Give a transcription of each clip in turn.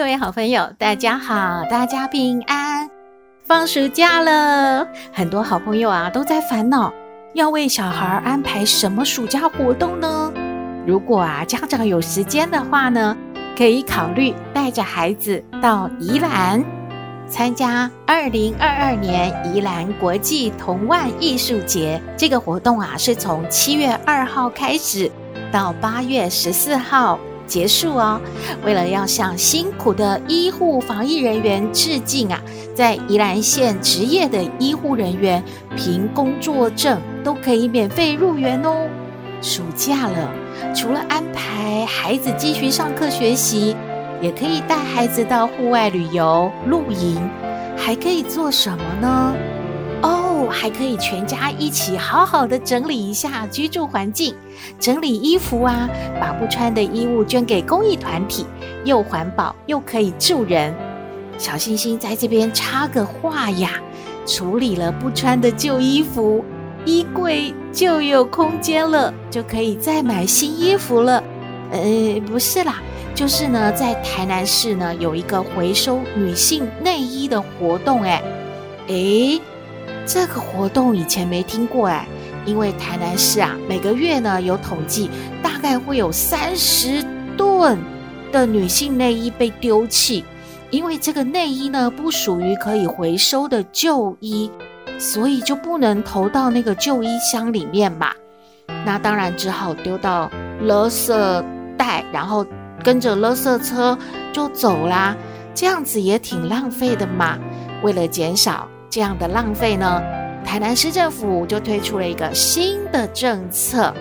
各位好朋友，大家好，大家平安。放暑假了，很多好朋友啊都在烦恼，要为小孩安排什么暑假活动呢？如果啊家长有时间的话呢，可以考虑带着孩子到宜兰参加二零二二年宜兰国际童玩艺术节。这个活动啊是从七月二号开始到八月十四号。结束哦！为了要向辛苦的医护防疫人员致敬啊，在宜兰县执业的医护人员凭工作证都可以免费入园哦。暑假了，除了安排孩子继续上课学习，也可以带孩子到户外旅游、露营，还可以做什么呢？还可以全家一起好好的整理一下居住环境，整理衣服啊，把不穿的衣物捐给公益团体，又环保又可以助人。小星星在这边插个话呀，处理了不穿的旧衣服，衣柜就有空间了，就可以再买新衣服了。呃，不是啦，就是呢，在台南市呢有一个回收女性内衣的活动，哎，诶。这个活动以前没听过哎，因为台南市啊，每个月呢有统计，大概会有三十吨的女性内衣被丢弃，因为这个内衣呢不属于可以回收的旧衣，所以就不能投到那个旧衣箱里面嘛。那当然只好丢到垃圾袋，然后跟着垃圾车就走啦，这样子也挺浪费的嘛。为了减少。这样的浪费呢，台南市政府就推出了一个新的政策，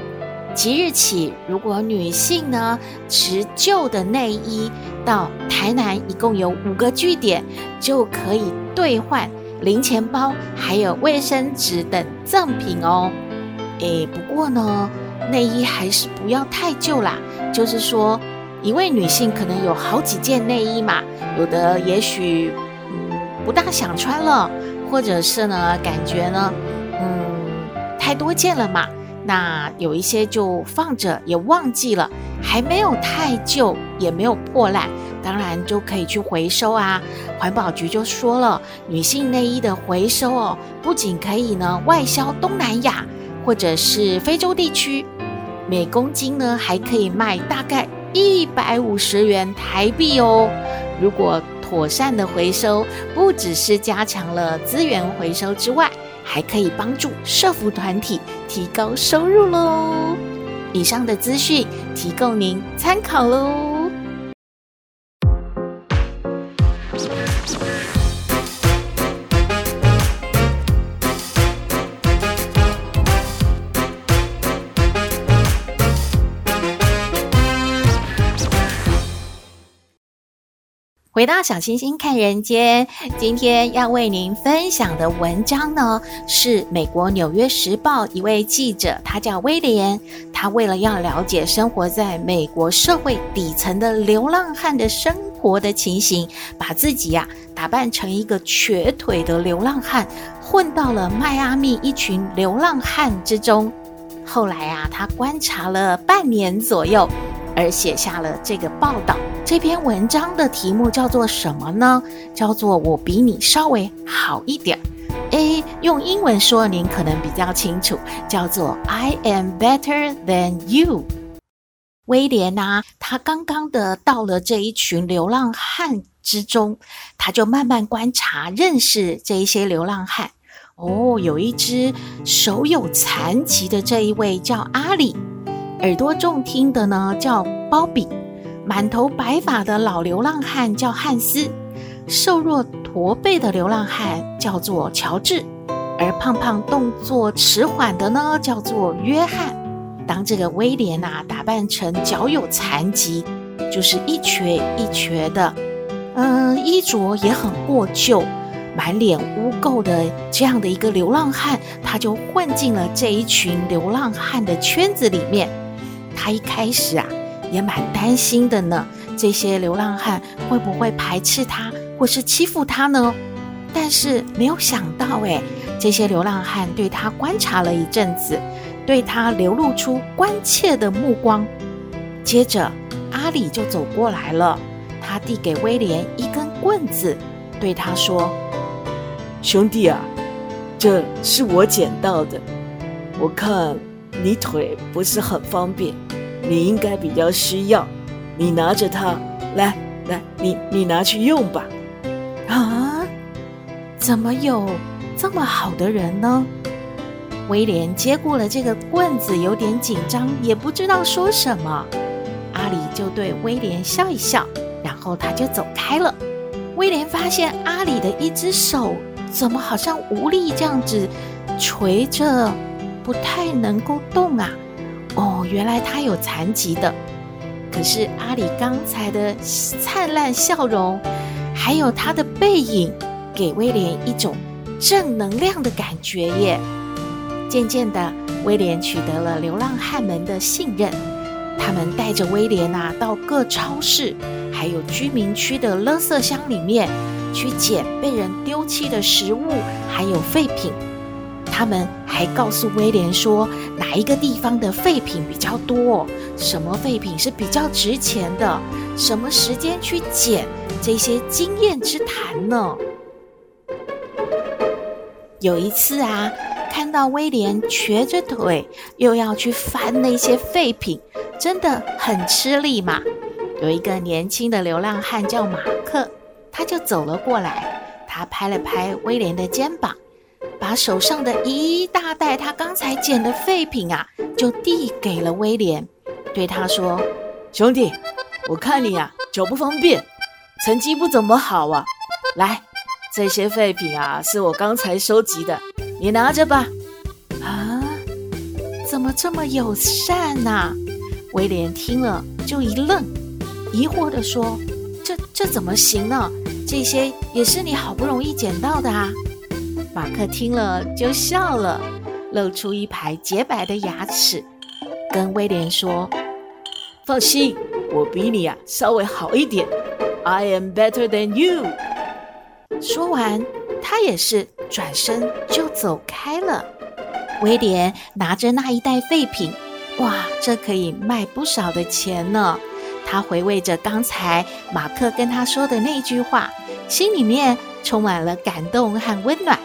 即日起，如果女性呢持旧的内衣到台南，一共有五个据点，就可以兑换零钱包，还有卫生纸等赠品哦。诶，不过呢，内衣还是不要太旧啦，就是说，一位女性可能有好几件内衣嘛，有的也许嗯不大想穿了。或者是呢，感觉呢，嗯，太多件了嘛，那有一些就放着也忘记了，还没有太旧，也没有破烂，当然就可以去回收啊。环保局就说了，女性内衣的回收哦，不仅可以呢外销东南亚或者是非洲地区，每公斤呢还可以卖大概一百五十元台币哦。如果妥善的回收，不只是加强了资源回收之外，还可以帮助社服团体提高收入喽。以上的资讯提供您参考喽。回到小星星看人间，今天要为您分享的文章呢，是美国《纽约时报》一位记者，他叫威廉。他为了要了解生活在美国社会底层的流浪汉的生活的情形，把自己呀、打扮成一个瘸腿的流浪汉，混到了迈阿密一群流浪汉之中。后来啊，他观察了半年左右。而写下了这个报道。这篇文章的题目叫做什么呢？叫做“我比你稍微好一点”。A，用英文说您可能比较清楚，叫做 “I am better than you”。威廉呐，他刚刚的到了这一群流浪汉之中，他就慢慢观察、认识这一些流浪汉。哦，有一只手有残疾的这一位叫阿里。耳朵中听的呢叫鲍比，满头白发的老流浪汉叫汉斯，瘦弱驼背的流浪汉叫做乔治，而胖胖动作迟缓的呢叫做约翰。当这个威廉啊打扮成脚有残疾，就是一瘸一瘸的，嗯，衣着也很过旧，满脸污垢的这样的一个流浪汉，他就混进了这一群流浪汉的圈子里面。他一开始啊也蛮担心的呢，这些流浪汉会不会排斥他，或是欺负他呢？但是没有想到，哎，这些流浪汉对他观察了一阵子。对他流露出关切的目光，接着阿里就走过来了。他递给威廉一根棍子，对他说：“兄弟啊，这是我捡到的。我看你腿不是很方便，你应该比较需要。你拿着它，来来，你你拿去用吧。”啊，怎么有这么好的人呢？威廉接过了这个棍子，有点紧张，也不知道说什么。阿里就对威廉笑一笑，然后他就走开了。威廉发现阿里的一只手怎么好像无力这样子垂着，不太能够动啊。哦，原来他有残疾的。可是阿里刚才的灿烂笑容，还有他的背影，给威廉一种正能量的感觉耶。渐渐的，威廉取得了流浪汉们的信任。他们带着威廉啊，到各超市，还有居民区的垃圾箱里面去捡被人丢弃的食物，还有废品。他们还告诉威廉说，哪一个地方的废品比较多，什么废品是比较值钱的，什么时间去捡，这些经验之谈呢。有一次啊。看到威廉瘸着腿，又要去翻那些废品，真的很吃力嘛。有一个年轻的流浪汉叫马克，他就走了过来，他拍了拍威廉的肩膀，把手上的一大袋他刚才捡的废品啊，就递给了威廉，对他说：“兄弟，我看你啊，脚不方便，成绩不怎么好啊。来，这些废品啊，是我刚才收集的。”你拿着吧。啊，怎么这么友善呐？威廉听了就一愣，疑惑地说：“这这怎么行呢？这些也是你好不容易捡到的啊。”马克听了就笑了，露出一排洁白的牙齿，跟威廉说：“放心，我比你啊稍微好一点。I am better than you。”说完，他也是。转身就走开了。威廉拿着那一袋废品，哇，这可以卖不少的钱呢。他回味着刚才马克跟他说的那句话，心里面充满了感动和温暖。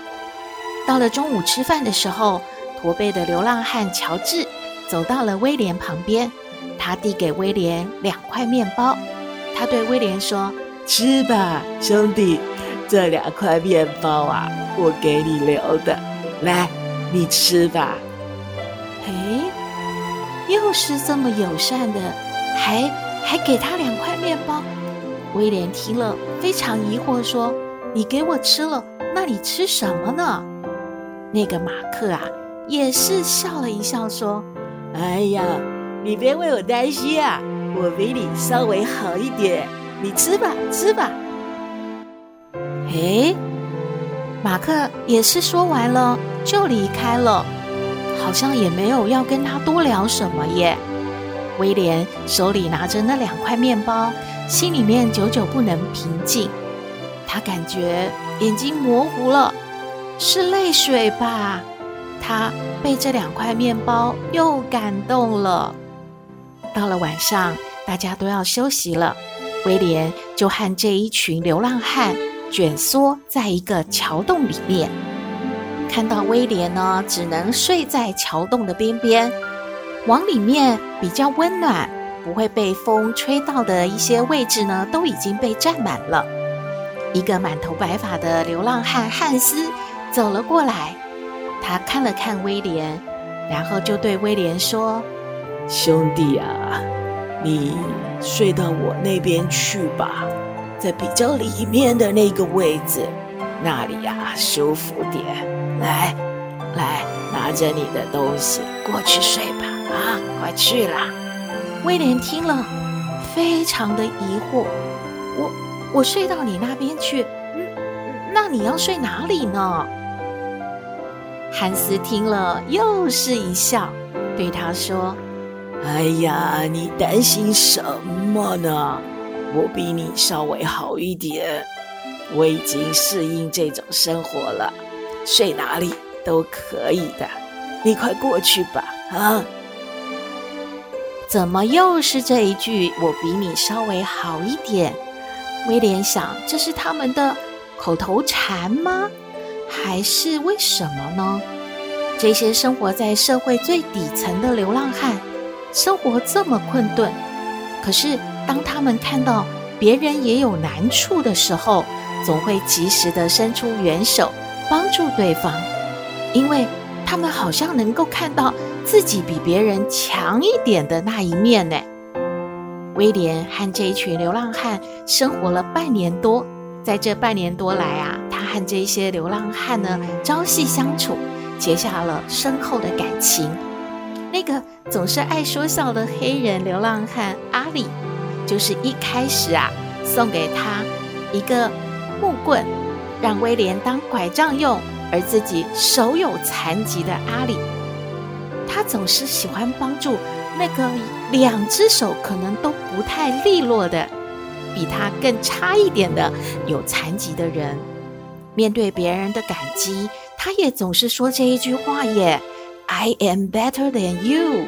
到了中午吃饭的时候，驼背的流浪汉乔治走到了威廉旁边，他递给威廉两块面包，他对威廉说：“吃吧，兄弟。”这两块面包啊，我给你留的，来，你吃吧。哎，又是这么友善的，还还给他两块面包。威廉听了非常疑惑，说：“你给我吃了，那你吃什么呢？”那个马克啊，也是笑了一笑，说：“哎呀，你别为我担心啊，我比你稍微好一点，你吃吧，吃吧。”诶，马克也是说完了就离开了，好像也没有要跟他多聊什么耶。威廉手里拿着那两块面包，心里面久久不能平静，他感觉眼睛模糊了，是泪水吧？他被这两块面包又感动了。到了晚上，大家都要休息了，威廉就和这一群流浪汉。卷缩在一个桥洞里面，看到威廉呢，只能睡在桥洞的边边。往里面比较温暖，不会被风吹到的一些位置呢，都已经被占满了。一个满头白发的流浪汉汉斯走了过来，他看了看威廉，然后就对威廉说：“兄弟啊，你睡到我那边去吧。”在比较里面的那个位置，那里呀、啊、舒服点。来，来，拿着你的东西过去睡吧。啊，啊，快去啦！威廉听了，非常的疑惑。我我睡到你那边去，嗯，那你要睡哪里呢？汉斯听了，又是一笑，对他说：“哎呀，你担心什么呢？我比你稍微好一点，我已经适应这种生活了，睡哪里都可以的。你快过去吧，啊！”怎么又是这一句？我比你稍微好一点。威廉想，这是他们的口头禅吗？还是为什么呢？这些生活在社会最底层的流浪汉，生活这么困顿，可是当他们看到别人也有难处的时候，总会及时地伸出援手，帮助对方，因为他们好像能够看到自己比别人强一点的那一面呢。威廉和这一群流浪汉生活了半年多，在这半年多来啊，和这些流浪汉呢朝夕相处。结下了深厚的感情。那个总是爱说笑的黑人流浪汉阿里，就是一开始啊送给他一个木棍，让威廉当拐杖用，而自己手有残疾的阿里。他总是喜欢帮助那个两只手可能都不太利落的，比他更差一点的有残疾的人。面对别人的感激。他也总是说这一句话耶，I am better than you，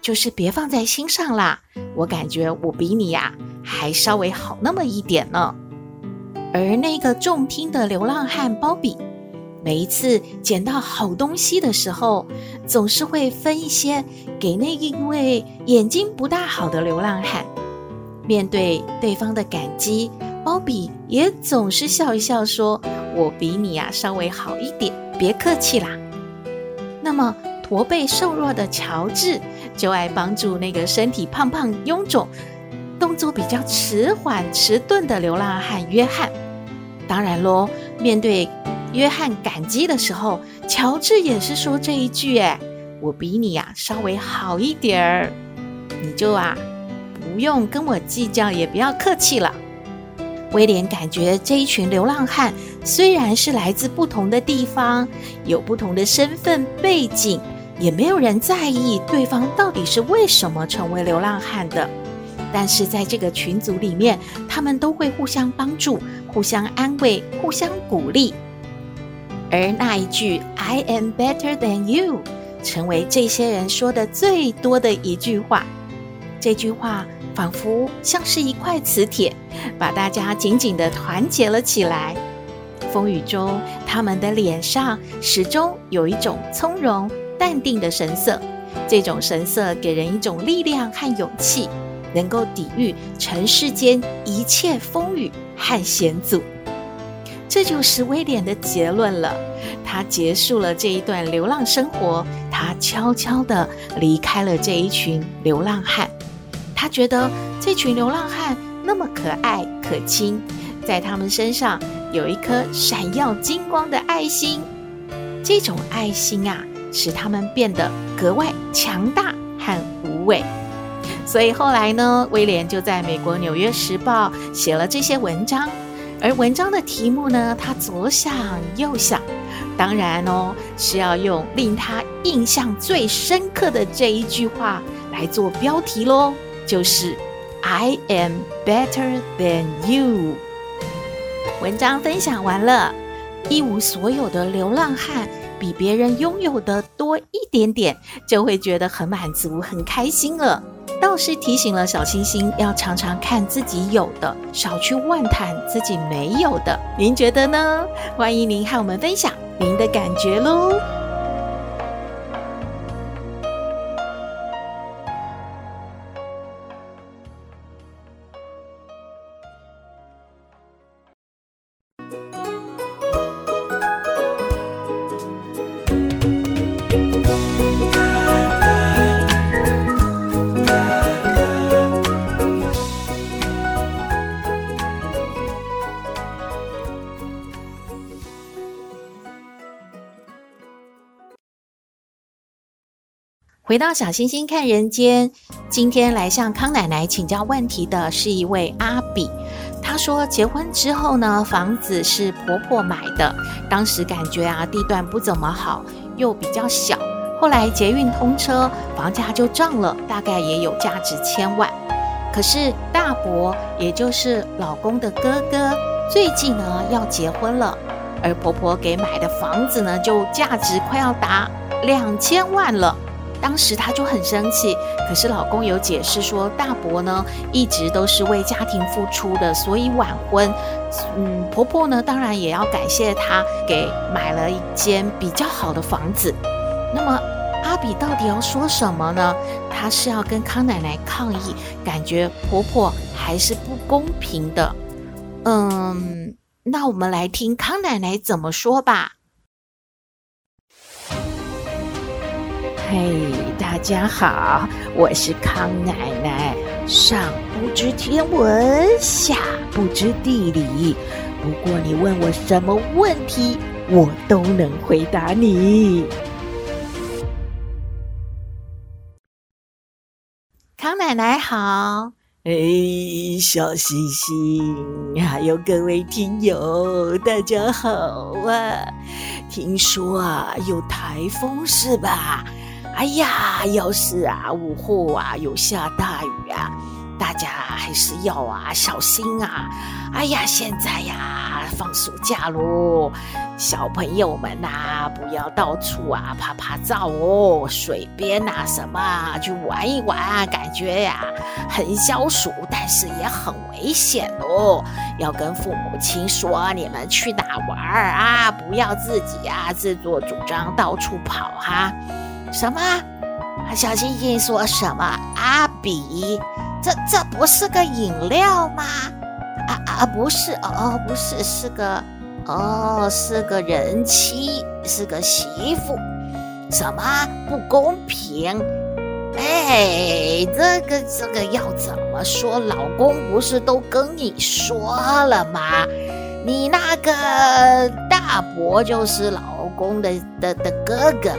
就是别放在心上啦。我感觉我比你呀还稍微好那么一点呢。而那个重听的流浪汉鲍比，每一次捡到好东西的时候，总是会分一些给那一位眼睛不大好的流浪汉。面对对方的感激，鲍比也总是笑一笑说。我比你呀、稍微好一点，别客气啦。那么驼背瘦弱的乔治就爱帮助那个身体胖胖臃肿、动作比较迟缓迟钝的流浪汉约翰。当然喽，面对约翰感激的时候，乔治也是说这一句：“哎，我比你呀、稍微好一点儿，你就啊不用跟我计较，也不要客气了。”威廉感觉这一群流浪汉虽然是来自不同的地方，有不同的身份背景，也没有人在意对方到底是为什么成为流浪汉的。但是在这个群组里面，他们都会互相帮助、互相安慰、互相鼓励。而那一句 “I am better than you” 成为这些人说的最多的一句话。这句话。仿佛像是一块磁铁，把大家紧紧地团结了起来。风雨中，他们的脸上始终有一种从容淡定的神色。这种神色给人一种力量和勇气，能够抵御尘世间一切风雨和险阻。这就是威廉的结论了。他结束了这一段流浪生活，他悄悄地离开了这一群流浪汉。他觉得这群流浪汉那么可爱可亲，在他们身上有一颗闪耀金光的爱心，这种爱心啊，使他们变得格外强大和无畏。所以后来呢，威廉就在美国《纽约时报》写了这些文章，而文章的题目呢，他左想右想，当然哦，是要用令他印象最深刻的这一句话来做标题喽。就是 I am better than you。文章分享完了，一无所有的流浪汉比别人拥有的多一点点，就会觉得很满足、很开心了。倒是提醒了小星星，要常常看自己有的，少去妄谈自己没有的。您觉得呢？欢迎您和我们分享您的感觉喽。回到小星星看人间，今天来向康奶奶请教问题的是一位阿比。她说，结婚之后呢，房子是婆婆买的，当时感觉啊，地段不怎么好，又比较小。后来捷运通车，房价就涨了，大概也有价值千万。可是大伯，也就是老公的哥哥，最近呢要结婚了，而婆婆给买的房子呢，就价值快要达两千万了。当时她就很生气，可是老公有解释说，大伯呢一直都是为家庭付出的，所以晚婚。嗯，婆婆呢当然也要感谢他给买了一间比较好的房子。那么阿比到底要说什么呢？她是要跟康奶奶抗议，感觉婆婆还是不公平的。嗯，那我们来听康奶奶怎么说吧。嘿大家好，我是康奶奶。上不知天文，下不知地理，不过你问我什么问题，我都能回答你。康奶奶好，哎，小星星，还有各位听友，大家好啊！听说啊，有台风是吧？哎呀，要是啊，午后啊有下大雨啊，大家还是要啊小心啊！哎呀，现在呀放暑假喽，小朋友们呐，不要到处啊拍拍照哦，水边呐什么去玩一玩，感觉呀很消暑，但是也很危险哦。要跟父母亲说，你们去哪玩啊？不要自己啊自作主张到处跑哈。什么？小星星说什么？阿比，这这不是个饮料吗？啊啊，不是哦，不是，是个哦，是个人妻，是个媳妇。什么不公平？哎，这个这个要怎么说？老公不是都跟你说了吗？你那个大伯就是老公的的的哥哥。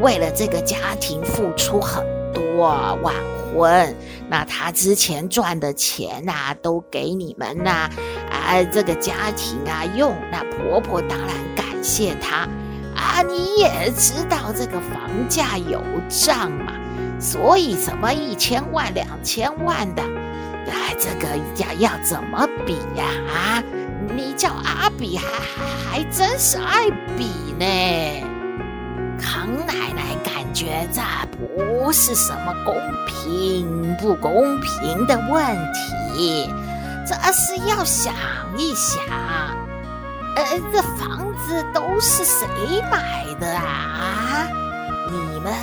为了这个家庭付出很多，晚婚，那他之前赚的钱呐、都给你们呐，啊，这个家庭啊用。那婆婆当然感谢他啊。你也知道这个房价有涨嘛，所以什么一千万、两千万的，哎，这个要要怎么比呀？啊，你叫阿比还还还真是爱比呢。觉这不是什么公平不公平的问题，这是要想一想，呃，这房子都是谁买的啊？你们，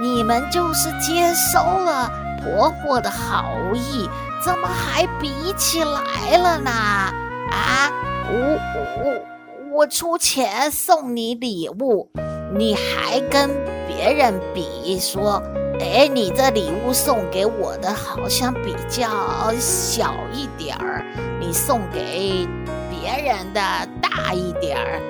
你们就是接收了婆婆的好意，怎么还比起来了呢？啊，我我我出钱送你礼物。你还跟别人比说，哎，你这礼物送给我的好像比较小一点儿，你送给别人的大一点儿，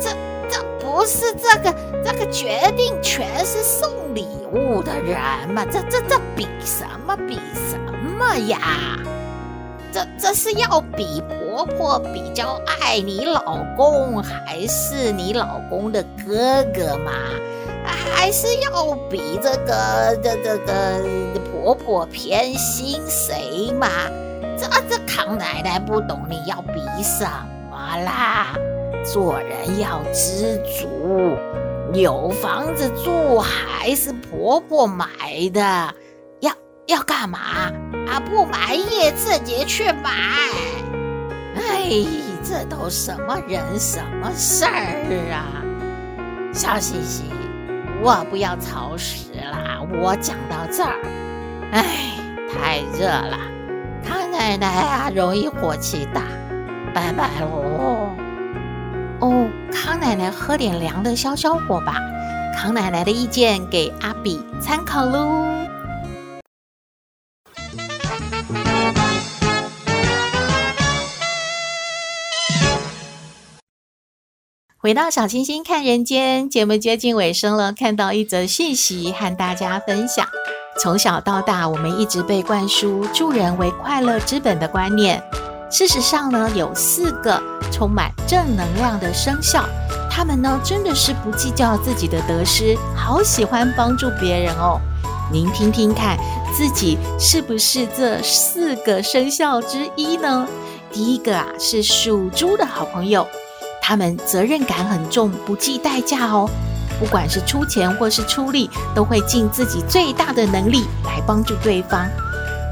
这这不是这个这个决定权是送礼物的人吗？这这这比什么比什么呀？这这是要比婆婆比较爱你老公，还是你老公的哥哥吗？还是要比这个这这个婆婆偏心谁嘛？这这康奶奶不懂你要比什么啦？做人要知足，有房子住还是婆婆买的？要要干嘛？啊，不满意自己去买。哎，这都什么人什么事儿啊？小星星，我不要潮湿啦。我讲到这儿，哎，太热了，康奶奶啊，容易火气大。拜拜喽。哦，康奶奶喝点凉的消消火吧。康奶奶的意见给阿比参考喽。回到小星星看人间节目接近尾声了，看到一则讯息和大家分享。从小到大，我们一直被灌输助人为快乐之本的观念。事实上呢，有四个充满正能量的生肖，他们呢真的是不计较自己的得失，好喜欢帮助别人哦。您听听看，自己是不是这四个生肖之一呢？第一个啊，是属猪的好朋友。他们责任感很重，不计代价哦。不管是出钱或是出力，都会尽自己最大的能力来帮助对方。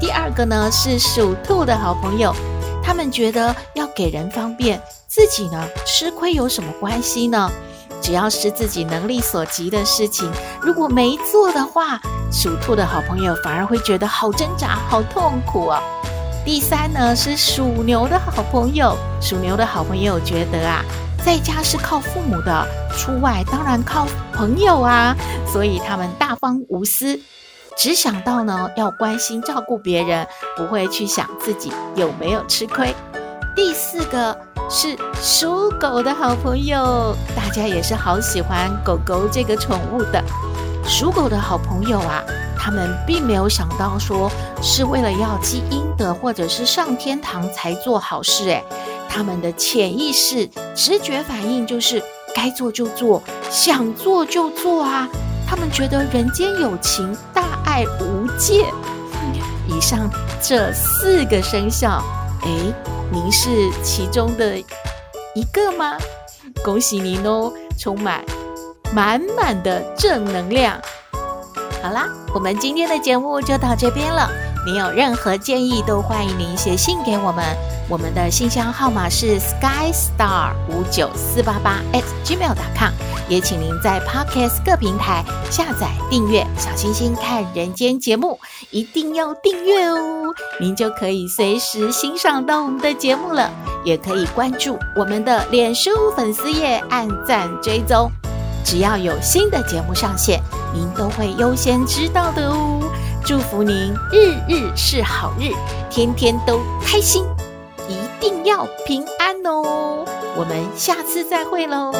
第二个呢，是属兔的好朋友，他们觉得要给人方便，自己呢吃亏有什么关系呢？只要是自己能力所及的事情，如果没做的话，属兔的好朋友反而会觉得好挣扎、好痛苦啊。第三呢，是属牛的好朋友，属牛的好朋友觉得啊。在家是靠父母的，出外当然靠朋友啊，所以他们大方无私，只想到呢要关心照顾别人，不会去想自己有没有吃亏。第四个是属狗的好朋友，大家也是好喜欢狗狗这个宠物的。属狗的好朋友啊，他们并没有想到说是为了要积阴德或者是上天堂才做好事，诶。他们的潜意识、直觉反应就是该做就做，想做就做啊！他们觉得人间有情，大爱无界。以上这四个生肖，哎，您是其中的一个吗？恭喜您哦，充满满满的正能量。好啦，我们今天的节目就到这边了。您有任何建议，都欢迎您写信给我们。我们的信箱号码是 skystar 五九四八八 at gmail.com，也请您在 Podcast 各平台下载订阅“小星星看人间”节目，一定要订阅哦，您就可以随时欣赏到我们的节目了。也可以关注我们的脸书粉丝页，按赞追踪，只要有新的节目上线，您都会优先知道的哦。祝福您日日是好日，天天都开心。一定要平安哦！我们下次再会喽。